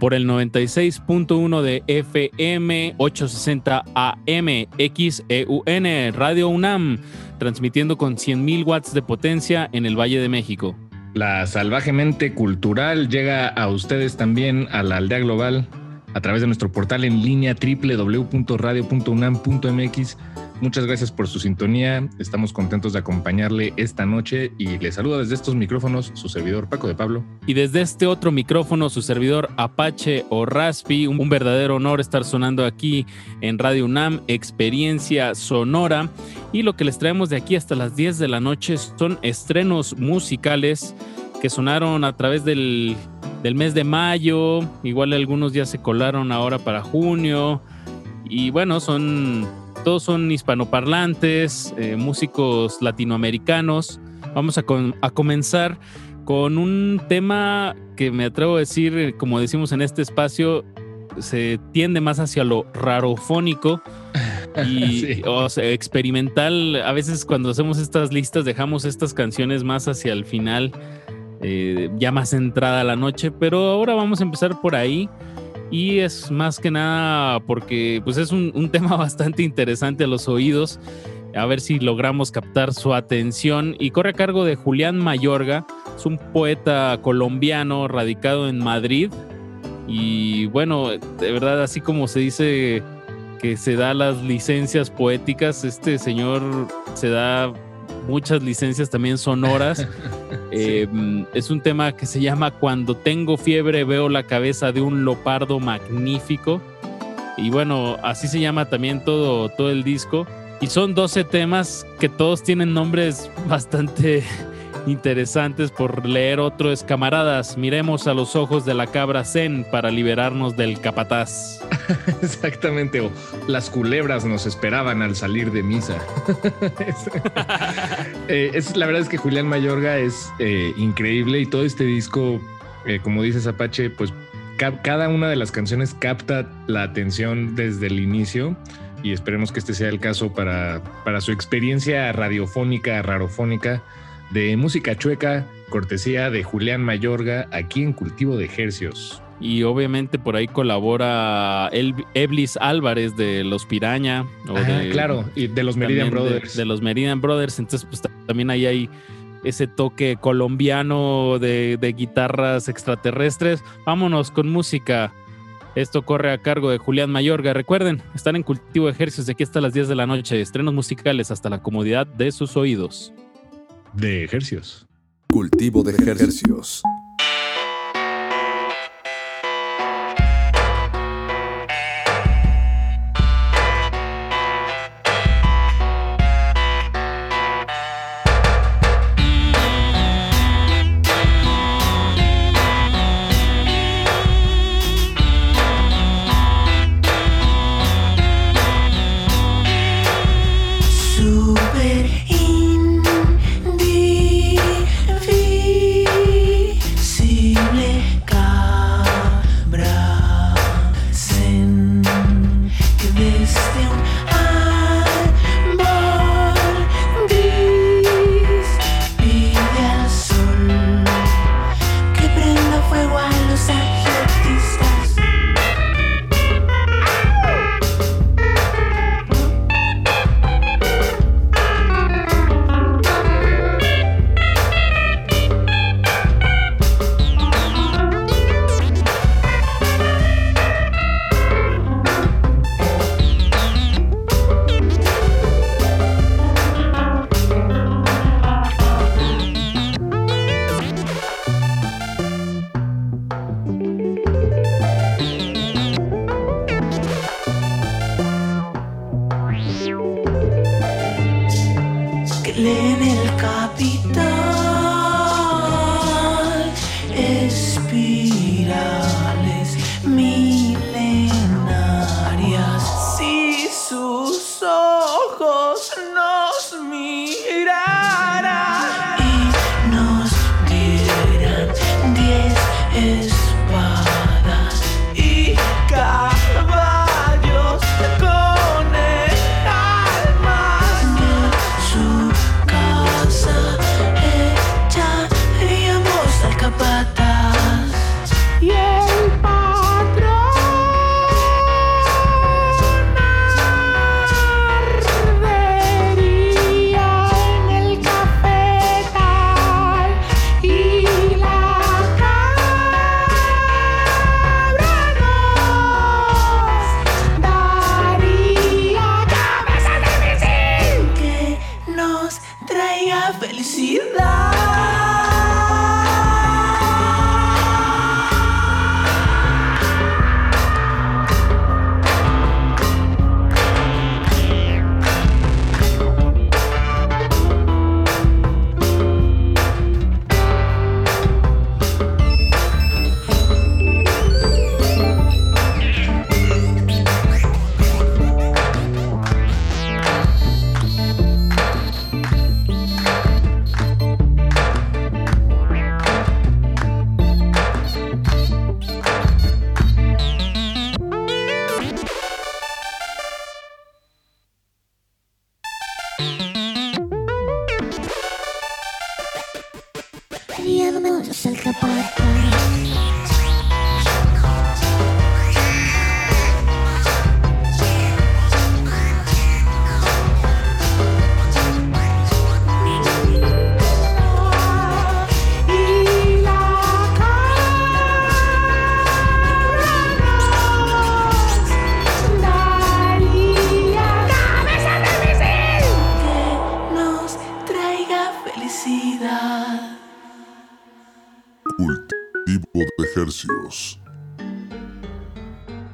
por el 96.1 de FM 860 AM XEUN Radio UNAM, transmitiendo con 100.000 watts de potencia en el Valle de México. La salvajemente cultural llega a ustedes también a la aldea global a través de nuestro portal en línea www.radio.unam.mx Muchas gracias por su sintonía. Estamos contentos de acompañarle esta noche y le saluda desde estos micrófonos su servidor Paco de Pablo. Y desde este otro micrófono su servidor Apache o Raspi. Un verdadero honor estar sonando aquí en Radio UNAM, experiencia sonora. Y lo que les traemos de aquí hasta las 10 de la noche son estrenos musicales que sonaron a través del, del mes de mayo. Igual algunos ya se colaron ahora para junio. Y bueno, son todos son hispanoparlantes, eh, músicos latinoamericanos. Vamos a, comenzar con un tema que me atrevo a decir, eh, como decimos en este espacio, se tiende más hacia lo rarofónico y experimental. A veces cuando hacemos estas listas dejamos estas canciones más hacia el final, eh, ya más entrada la noche, pero ahora vamos a empezar por ahí y es más que nada porque pues es un, tema bastante interesante a los oídos. A ver si logramos captar su atención. Y corre a cargo de Julián Mayorga. Es un poeta colombiano radicado en Madrid. Y bueno, de verdad, así como se dice que se da las licencias poéticas, este señor se da muchas licencias también sonoras. Eh, es un tema que se llama Cuando tengo fiebre veo la cabeza de un lopardo magnífico. Y bueno, así se llama también todo, todo el disco. Y son 12 temas que todos tienen nombres bastante interesantes por leer. Otro es Camaradas, miremos a los ojos de la cabra Zen para liberarnos del capataz. Exactamente, o las culebras nos esperaban al salir de misa. Eh, es, la verdad es que Julián Mayorga es eh, increíble y todo este disco, eh, como dices Apache, pues cada una de las canciones capta la atención desde el inicio y esperemos que este sea el caso para, para su experiencia radiofónica, rarofónica de música chueca, cortesía de Julián Mayorga, aquí en Cultivo de Ejercios. Y obviamente por ahí colabora El, Eblis Álvarez de Los Piraña. claro, y de los Meridian Brothers. De, los Meridian Brothers. Entonces, pues también ahí hay ese toque colombiano de, de guitarras extraterrestres. Vámonos con música. Esto corre a cargo de Julián Mayorga. Recuerden, están en Cultivo de Ejercicios de aquí hasta las 10 de la noche. Estrenos musicales hasta la comodidad de sus oídos de ejercios. Cultivo de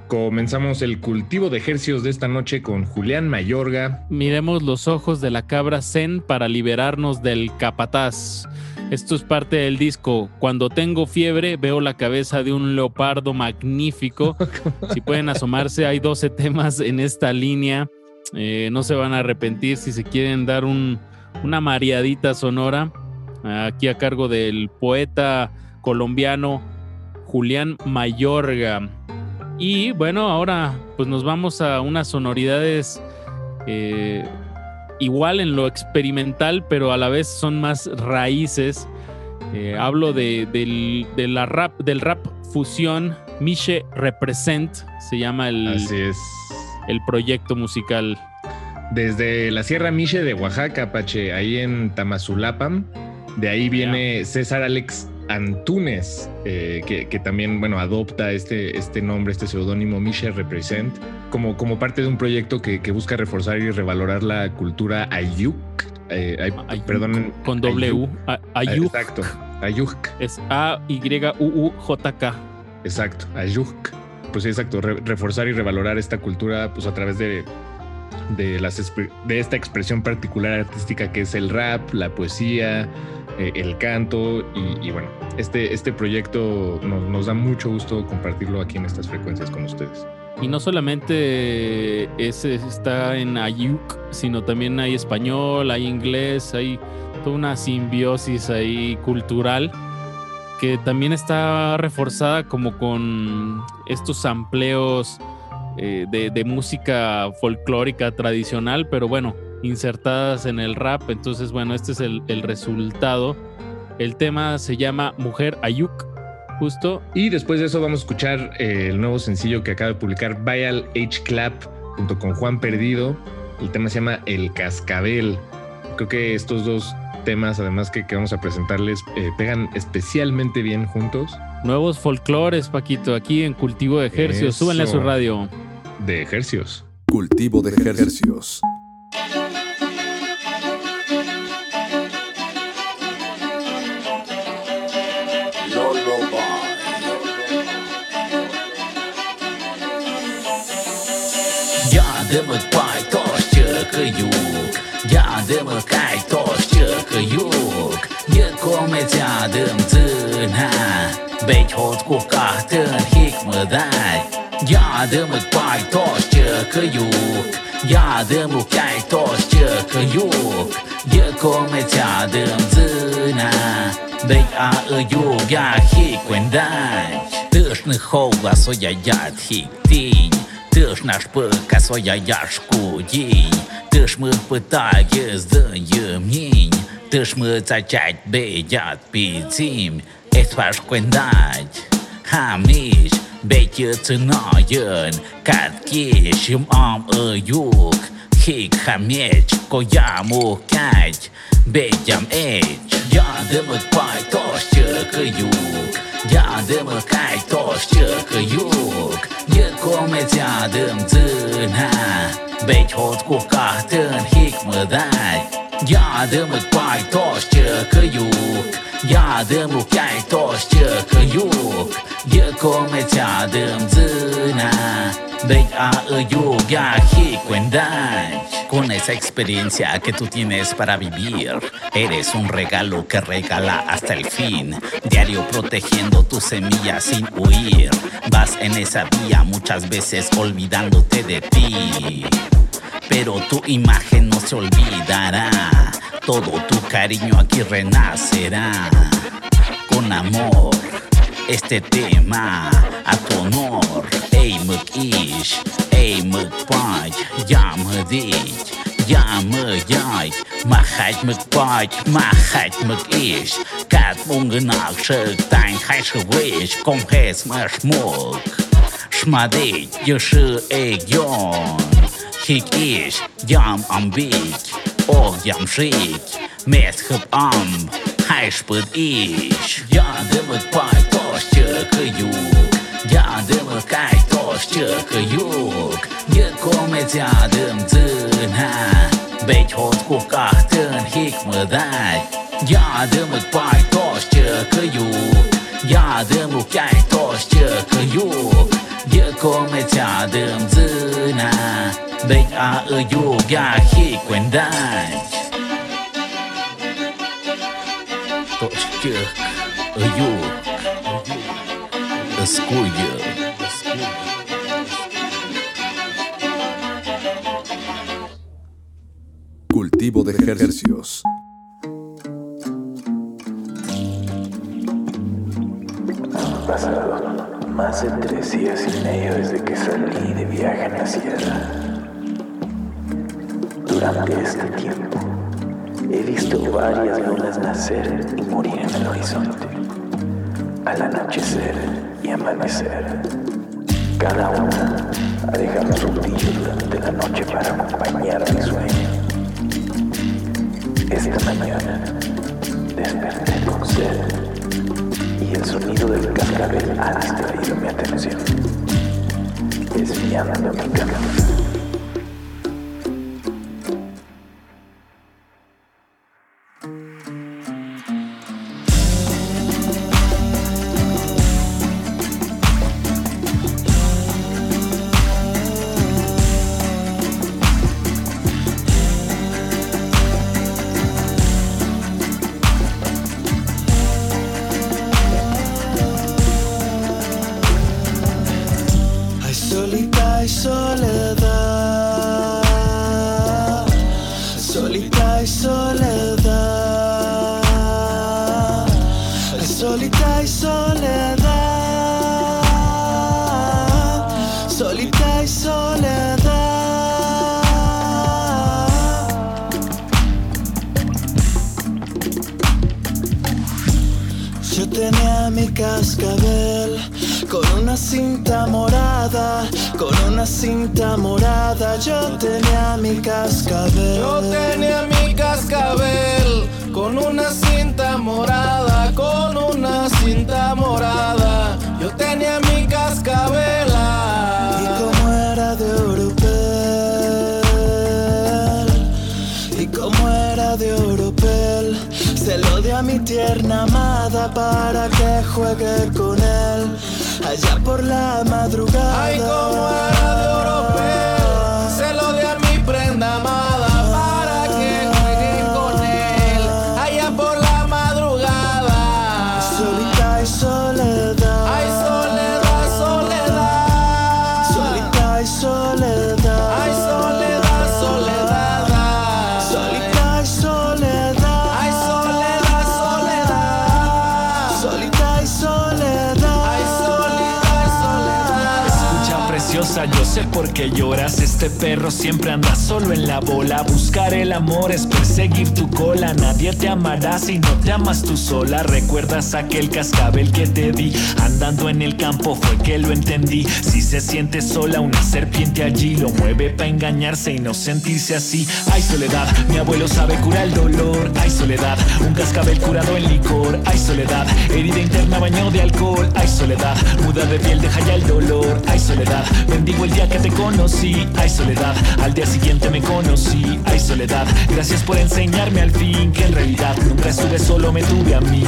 Comenzamos el cultivo de ejercicios de esta noche con Julián Mayorga. Miremos los ojos de la cabra Zen para liberarnos del capataz. Esto es parte del disco. Cuando tengo fiebre, veo la cabeza de un leopardo magnífico. Si pueden asomarse, hay 12 temas en esta línea. Eh, no se van a arrepentir si se quieren dar una mareadita sonora. Aquí a cargo del poeta colombiano Julián Mayorga. Y bueno, ahora pues nos vamos a unas sonoridades eh, igual en lo experimental, pero a la vez son más raíces. Eh, hablo de, del, la rap, del rap fusión. Miche Represent se llama el, el proyecto musical. Desde la Sierra Miche de Oaxaca, Pache, ahí en Tamazulapam. De ahí viene César Alex Antunes, eh, que, también, bueno, adopta este, este nombre, este seudónimo Misha Represent, como, como parte de un proyecto que, busca reforzar y revalorar la cultura Ayuk. Eh, perdón. Con W. Ayuk. Exacto. Ayuk. Es A-Y-U-U-J-K. Exacto. Ayuk. Pues sí, exacto. reforzar y revalorar esta cultura pues a través de, de, las, de esta expresión particular artística que es el rap, la poesía, eh, el canto y, bueno, este, este proyecto nos, da mucho gusto compartirlo aquí en estas frecuencias con ustedes. Y no solamente ese está en Ayuk, sino también hay español, hay inglés, hay toda una simbiosis ahí cultural que también está reforzada como con estos amplios eh, de, de, música folclórica tradicional, pero bueno, insertadas en el rap. Entonces, bueno, este es el, resultado. El tema se llama Mujer Ayuk, justo. Y después de eso vamos a escuchar eh, el nuevo sencillo que acaba de publicar Vial H Clap junto con Juan Perdido. El tema se llama El Cascabel. Creo que estos dos temas, además que, que vamos a presentarles, eh, pegan especialmente bien juntos. Nuevos folclores, Paquito, aquí en Cultivo de Ejercios. Súbenle a su radio. De Ejercios. Cultivo de Ejercios. dëmë pajtë është që këjuk Ja dëmë kajtë është që këjuk Një kome tja dëmë të në Bejtë hotë ku ka të në hikë më dhajtë Ja dëmë pajtë është që këjuk Ja a ë ju ja hikë më dhajtë Të Ти ж наш пика своя яшку дінь, ти ж ми питає здаємнінь, ти ж ми цачать бедят підзім, ех ваш квендать, хамніч, бейті циноєн, катки шим ом юк, хік хамеч, кояму кать, Бетям Эйч Ядемо пай тошчыкыюк Ядемо кай тошчыкыюк Йыкомецядым цына Беть ходку кахтын хикмыдай Ядымык пай тошчыкыюк Ядыму кай тошчыкыюк Йыкомецядым цына më zëna Beq hot ku kahtën hik më dhaj Ja dhe më t'paj tosh që kë juk Ja dhe më kaj tosh që kë juk Një kome tja dhe më zëna Beq a ë juk ja hik kuendaj Con esa experiencia que tú tienes para vivir, eres un regalo que regala hasta el fin. Diario protegiendo tus semillas sin huir. Vas en esa vía muchas veces olvidándote de ti. Pero tu imagen no se olvidará. Todo tu cariño aquí renacerá. Con amor, este tema a tonor Ei mă is, ei mă paci, ia mă dici Ja, me, jaj, machać me machać me Kat ungenach szyk, tań hajszy wyjść, kom hez me szmuk Szmadyć, jeszy jon, Hik is jam ambik, och jam szyk Met am, hajsz pod ish Ja, dymet pać, toście kju. Yardımı kaytoş çıkıyuk Yıkomet yardım zına Bekhot kukahtın hikmıday Yardımı paytoş çıkıyuk Yardımı kaytoş çıkıyuk Yıkomet yardım zına Bek ağıyuk ya hikmenday Toş çıkıyuk Escuya. Cultivo de ejercicios. Pasaron más de tres días y medio desde que salí de viaje en la sierra. Durante este tiempo, he visto varias lunas nacer y morir en el horizonte. Al anochecer y amanecer, cada una ha dejado su brillo durante la noche para acompañar mi sueño. Esta mañana desperté con sed y el sonido del cascabel ha distraído mi atención, desviando mi camino. Era de oropel, se lo di a mi tierna amada para que juegue con él allá por la madrugada. Ay, como era de oropel. Se lo di a mi prenda amada sé por qué lloras. Este perro siempre anda solo en la bola. Buscar el amor es perseguir tu cola. Nadie te amará si no te amas tú sola. ¿Recuerdas aquel cascabel que te di? Andando en el campo fue que lo entendí. Si se siente sola, una serpiente allí lo mueve para engañarse y no sentirse así. Hay soledad, mi abuelo sabe curar el dolor. Hay soledad, un cascabel curado en licor. Hay soledad, herida interna, baño de alcohol. Hay soledad, muda de piel, deja ya el dolor. Hay soledad, bendigo el día que te conocí. Hay soledad, al día siguiente me conocí. Hay soledad, gracias por enseñarme al fin que en realidad nunca estuve solo, me tuve a mí.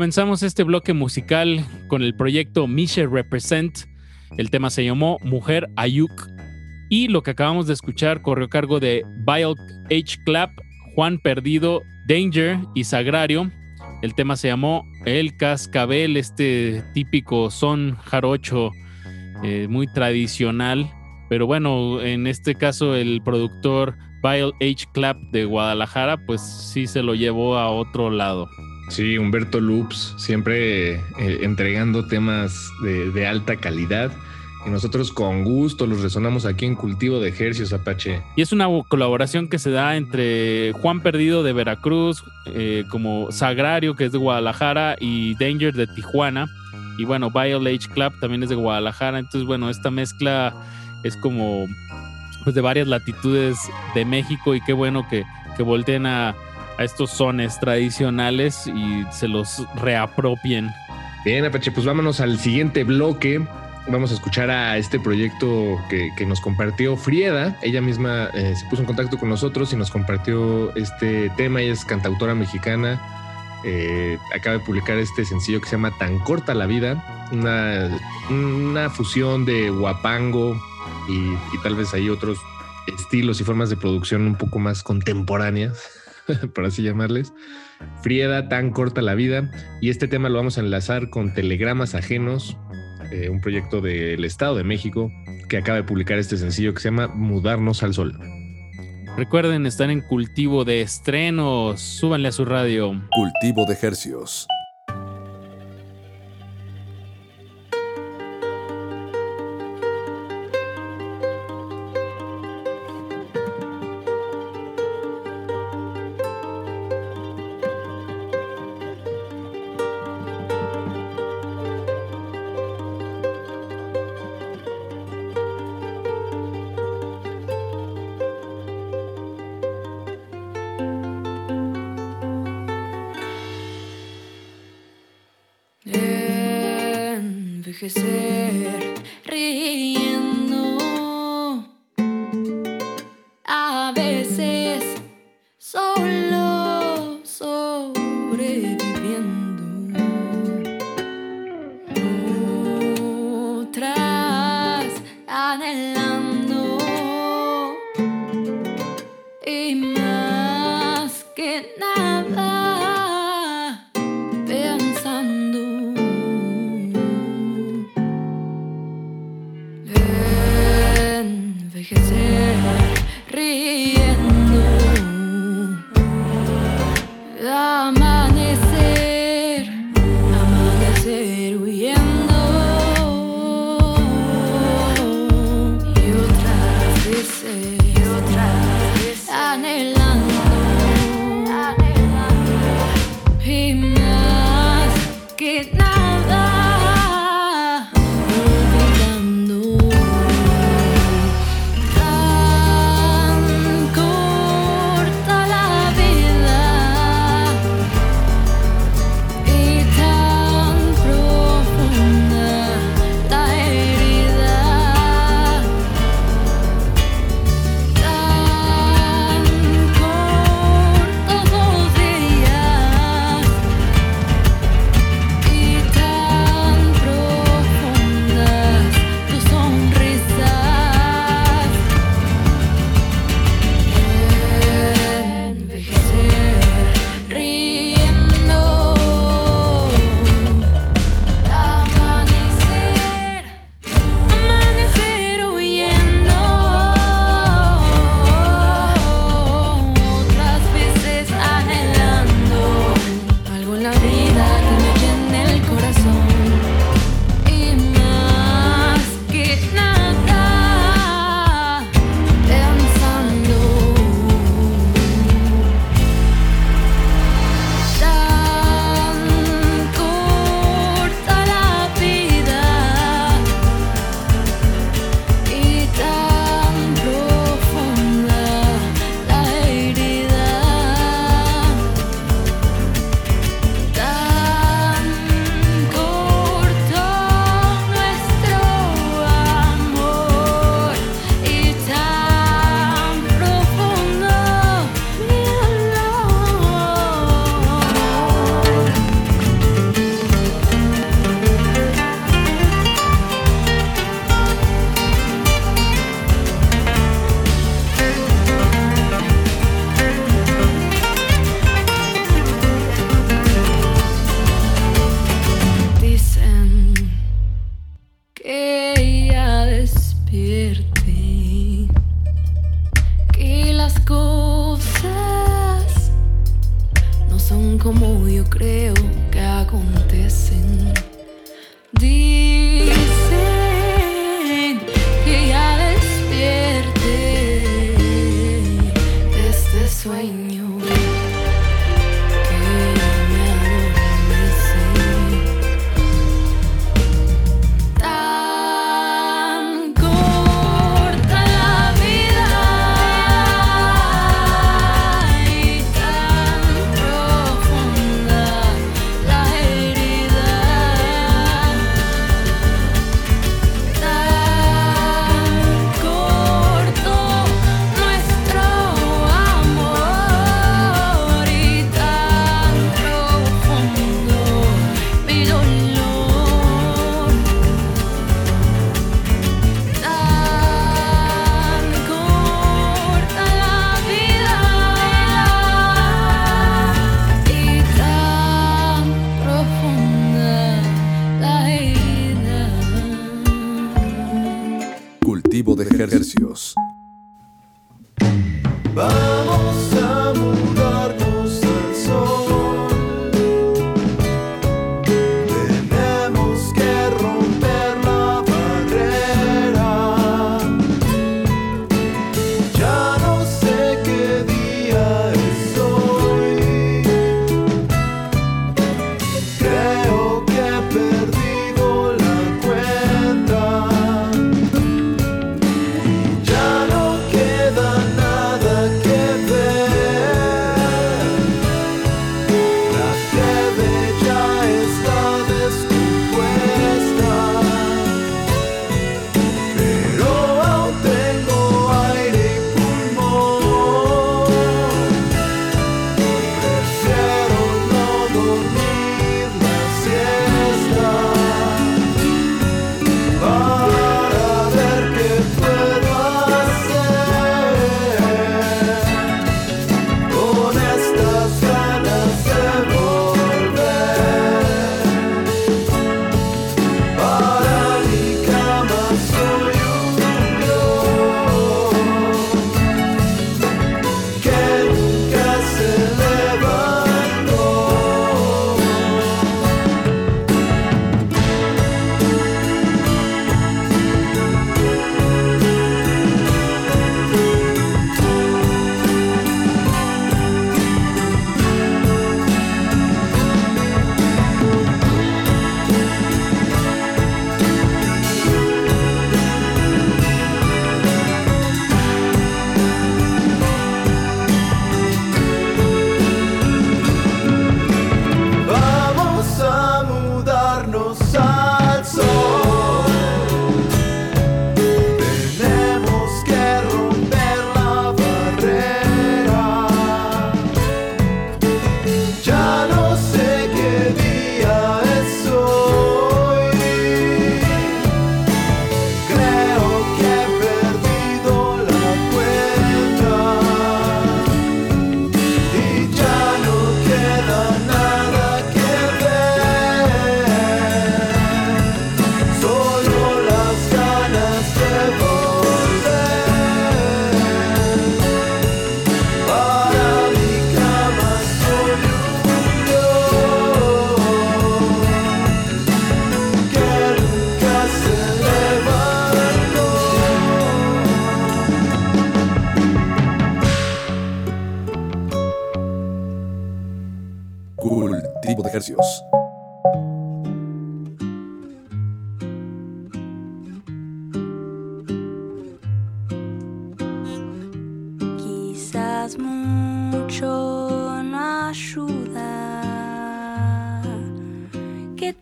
Comenzamos este bloque musical con el proyecto Misha Represent. El tema se llamó Mujer Ayuk. Y lo que acabamos de escuchar corrió cargo de Vile H. Clap, Juan Perdido, Danger y Sagrario. El tema se llamó El Cascabel, este típico son jarocho eh, muy tradicional. Pero bueno, en este caso el productor Vile H. Clap de Guadalajara, pues sí se lo llevó a otro lado. Sí, Humberto Loops, siempre eh, entregando temas de, alta calidad. Y nosotros con gusto los resonamos aquí en Cultivo de Ejercicios Apache. Y es una colaboración que se da entre Juan Perdido de Veracruz, eh, como Sagrario, que es de Guadalajara, y Danger de Tijuana. Y bueno, Violet H Club también es de Guadalajara. Entonces, bueno, esta mezcla es como pues, de varias latitudes de México. Y qué bueno que, que volteen a, a estos sones tradicionales y se los reapropien. Bien, Apache, pues vámonos al siguiente bloque. Vamos a escuchar a este proyecto que, nos compartió Frieda. Ella misma eh, se puso en contacto con nosotros y nos compartió este tema. Ella es cantautora mexicana. Eh, acaba de publicar este sencillo que se llama Tan corta la vida. Una, una fusión de guapango y, y tal vez hay otros estilos y formas de producción un poco más contemporáneas, por así llamarles. Frieda, tan corta la vida. Y este tema lo vamos a enlazar con Telegramas Ajenos, eh, un proyecto del Estado de México que acaba de publicar este sencillo que se llama Mudarnos al Sol. Recuerden, están en cultivo de estrenos. Súbanle a su radio. Cultivo de ejercicios.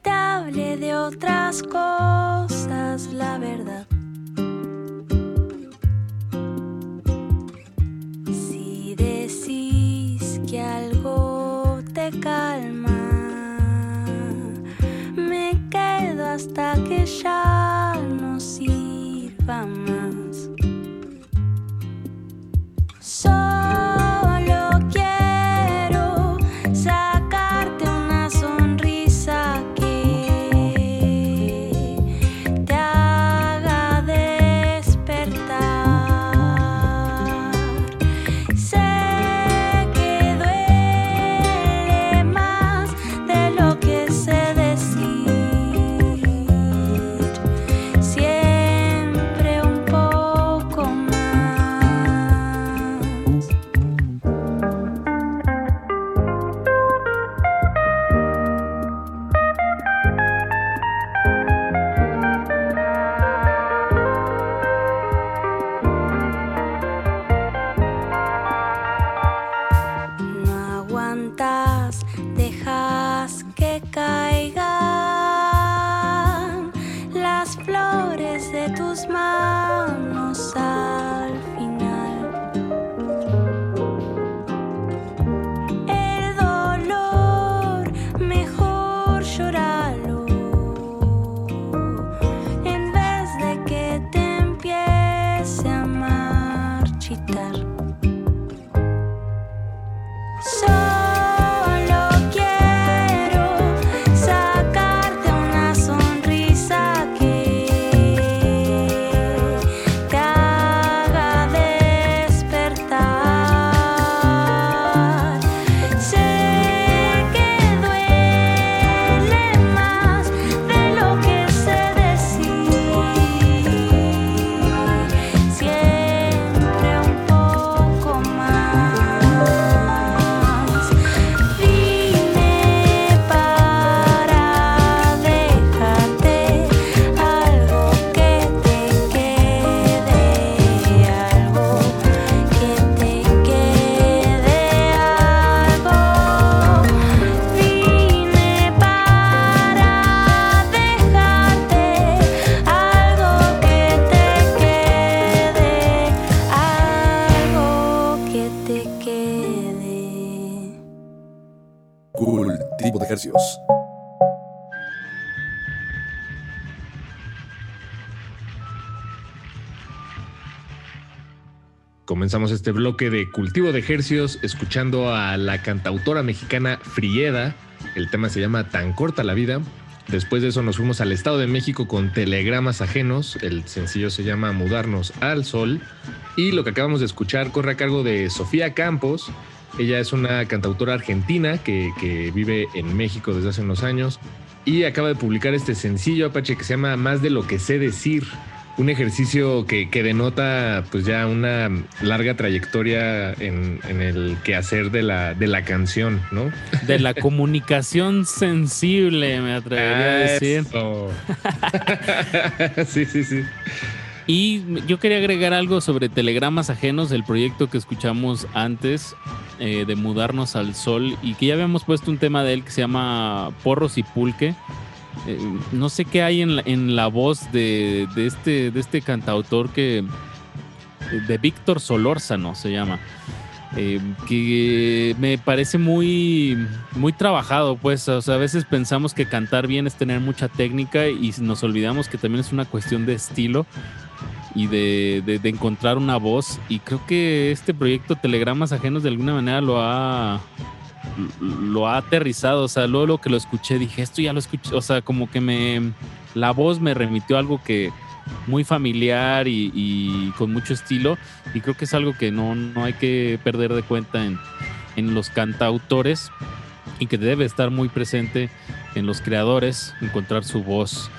hable de otras cosas, la verdad. Si decís que algo te calma, me quedo hasta que ya no sirva más. Comenzamos este bloque de cultivo de ejercios escuchando a la cantautora mexicana Frieda. El tema se llama Tan corta la vida. Después de eso nos fuimos al Estado de México con Telegramas Ajenos. El sencillo se llama Mudarnos al Sol. Y lo que acabamos de escuchar corre a cargo de Sofía Campos. Ella es una cantautora argentina que, que vive en México desde hace unos años. Y acaba de publicar este sencillo, Apache, que se llama Más de lo que sé decir un ejercicio que, que denota pues ya una larga trayectoria en, en el quehacer de la, de la canción, ¿no? De la comunicación sensible, me atrevería a decir. Eso. sí, sí, sí. Y yo quería agregar algo sobre telegramas ajenos del proyecto que escuchamos antes eh, de mudarnos al sol y que ya habíamos puesto un tema de él que se llama Porros y Pulque. Eh, no sé qué hay en la, en la voz de, de este, de este cantautor que de Víctor Solórzano se llama. eh, que me parece muy, muy trabajado, pues, o sea, a veces pensamos que cantar bien es tener mucha técnica y nos olvidamos que también es una cuestión de estilo y de, de- de encontrar una voz y creo que este proyecto Telegramas Ajenos de alguna manera lo ha lo ha aterrizado, o sea, luego lo que lo escuché dije, esto ya lo escuché, o sea, como que me la voz me remitió algo que muy familiar y, con mucho estilo y creo que es algo que no, no hay que perder de cuenta en, en los cantautores y que debe estar muy presente en los creadores, encontrar su voz.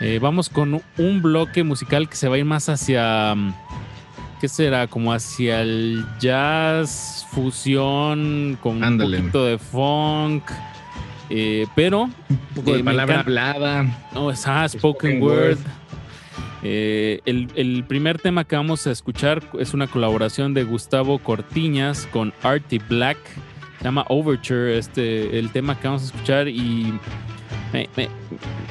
Eh, vamos con un bloque musical que se va a ir más hacia, ¿qué será? Como hacia el jazz, fusión, con Ándale. un poquito de funk, eh, pero... Un poco de eh, palabra hablada. no, es ah, spoken, Spoken word. word. Eh, el, el primer tema que vamos a escuchar es una colaboración de Gustavo Cortiñas con Artie Black. Se llama Overture, este, el tema que vamos a escuchar. Y me- me-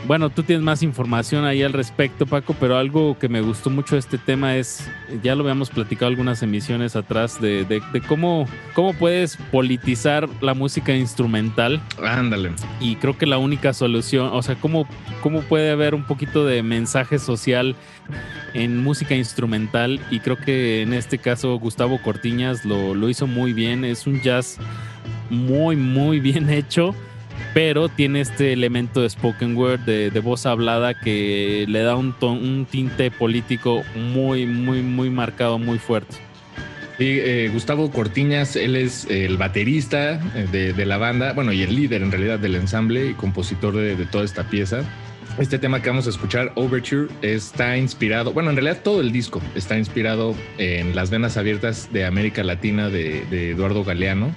bueno, tú tienes más información ahí al respecto, Paco, pero algo que me gustó mucho de este tema es, ya lo habíamos platicado algunas emisiones atrás, de, de- de cómo, cómo puedes politizar la música instrumental. Ándale. y creo que la única solución, o sea, cómo, cómo puede haber un poquito de mensaje social en música instrumental. Y creo que en este caso Gustavo Cortiñas lo, lo hizo muy bien, es un jazz muy, muy bien hecho, pero tiene este elemento de spoken word, de, de voz hablada que le da un, ton- un tinte político muy, muy, muy marcado, muy fuerte. Sí, eh, Gustavo Cortiñas, él es el baterista eh, de, de la banda, bueno, y el líder en realidad del ensamble y compositor de, de toda esta pieza. Este tema que vamos a escuchar, Overture, está inspirado, bueno, en realidad todo el disco está inspirado en Las Venas Abiertas de América Latina de, de Eduardo Galeano.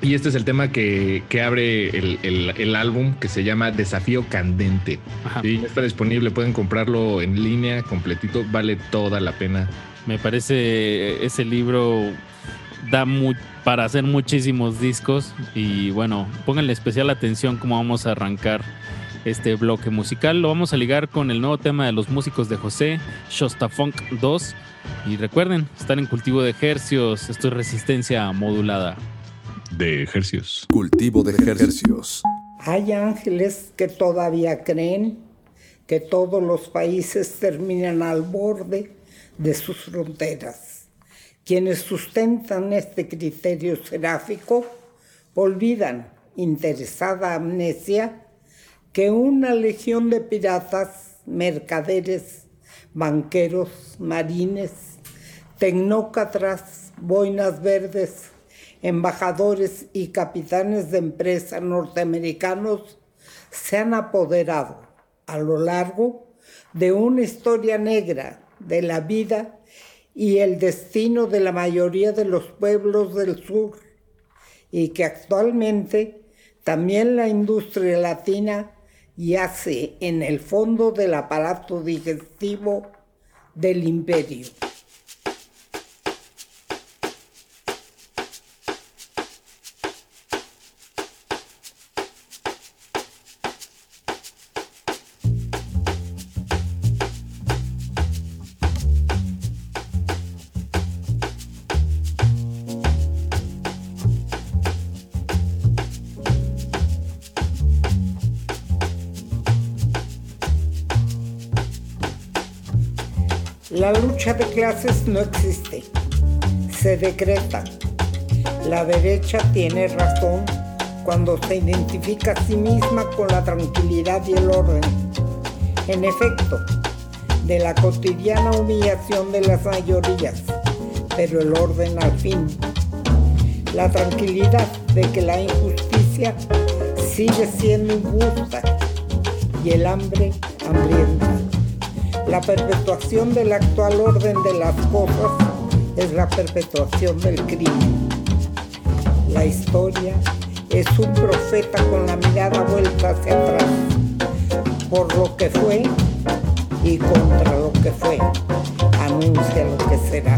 Y este es el tema que, que abre el, el- el álbum que se llama Desafío Candente. Ajá. Sí, está disponible, pueden comprarlo en línea completito, vale toda la pena. Me parece ese libro da mu- para hacer muchísimos discos y bueno, pónganle especial atención cómo vamos a arrancar este bloque musical. Lo vamos a ligar con el nuevo tema de los músicos de José, Shosta Funk 2. Y recuerden, están en cultivo de ejercios, esto es resistencia modulada. De ejercicios. Cultivo de ejercicios. Hay ángeles que todavía creen que todos los países terminan al borde de sus fronteras. Quienes sustentan este criterio seráfico olvidan, interesada amnesia, que una legión de piratas, mercaderes, banqueros, marines, tecnócratas, boinas verdes, embajadores y capitanes de empresa norteamericanos se han apoderado a lo largo de una historia negra de la vida y el destino de la mayoría de los pueblos del sur y que actualmente también la industria latina yace en el fondo del aparato digestivo del imperio. De clases no existe, se decreta. La derecha tiene razón cuando se identifica a sí misma con la tranquilidad y el orden. En efecto, de la cotidiana humillación de las mayorías, pero el orden al fin. La tranquilidad de que la injusticia sigue siendo injusta y el hambre hambrienta. La perpetuación del actual orden de las cosas es la perpetuación del crimen. La historia es un profeta con la mirada vuelta hacia atrás, por lo que fue y contra lo que fue. Anuncia lo que será.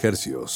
Cultivo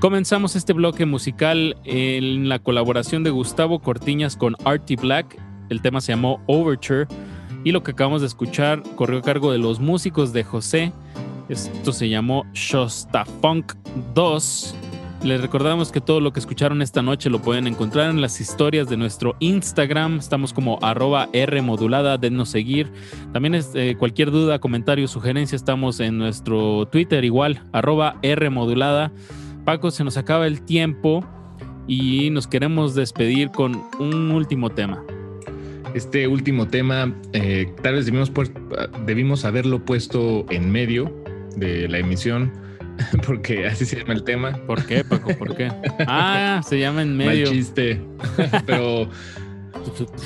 Comenzamos este bloque musical en la colaboración de Gustavo Cortiñas con Artie Black. El tema se llamó Overture y lo que acabamos de escuchar corrió a cargo de los músicos de José. Esto se llamó Shostafunk 2. Les recordamos que todo lo que escucharon esta noche lo pueden encontrar en las historias de nuestro Instagram. Estamos como arroba R modulada, denos seguir. También es, eh, cualquier duda, comentario, sugerencia, estamos en nuestro Twitter igual, arroba R modulada. Paco, se nos acaba el tiempo y nos queremos despedir con un último tema. Este último tema, eh, tal vez debimos, debimos haberlo puesto en medio de la emisión, porque así se llama el tema. ¿Por qué, Paco? ¿Por qué? Ah, se llama en Mal medio. chiste. Pero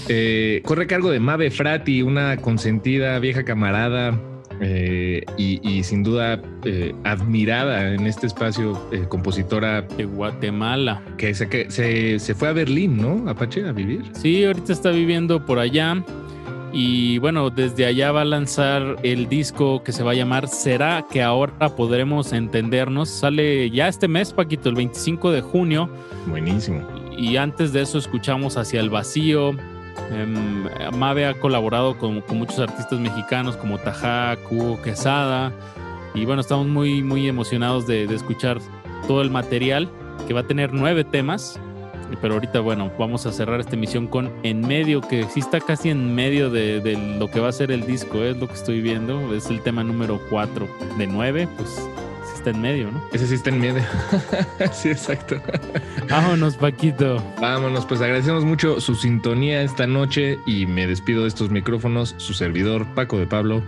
eh, corre cargo de Mabe Frati, una consentida vieja camarada eh, y, y sin duda eh, admirada en este espacio, eh, compositora De Guatemala. que, se, que se, se fue a Berlín, ¿no? Apache, a vivir. Sí, ahorita está viviendo por allá. Y bueno, desde allá va a lanzar el disco que se va a llamar ¿Será que ahora podremos entendernos? Sale ya este mes, Paquito, el 25 de junio. Buenísimo. Y antes de eso escuchamos Hacia el Vacío. Mabe ha colaborado con, con muchos artistas mexicanos como Tajá, Hugo Quesada. Y bueno, estamos muy, muy emocionados de, de escuchar todo el material, que va a tener nueve temas. Pero ahorita, bueno, vamos a cerrar esta emisión con En Medio, que sí está casi en medio de, de lo que va a ser el disco, ¿eh? es lo que estoy viendo. Es el tema número 4 de 9, pues sí está en medio, ¿no? Ese sí está en medio. sí, exacto. Vámonos, Paquito. Vámonos, pues agradecemos mucho su sintonía esta noche y me despido de estos micrófonos, su servidor Paco de Pablo.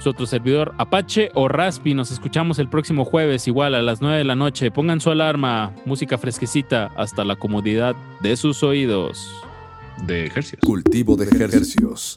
Su otro servidor, Apache o Raspi. Nos escuchamos el próximo jueves, igual a las 9 de la noche. Pongan su alarma, música fresquecita, hasta la comodidad de sus oídos. de Ejercios. Cultivo de ejercicios.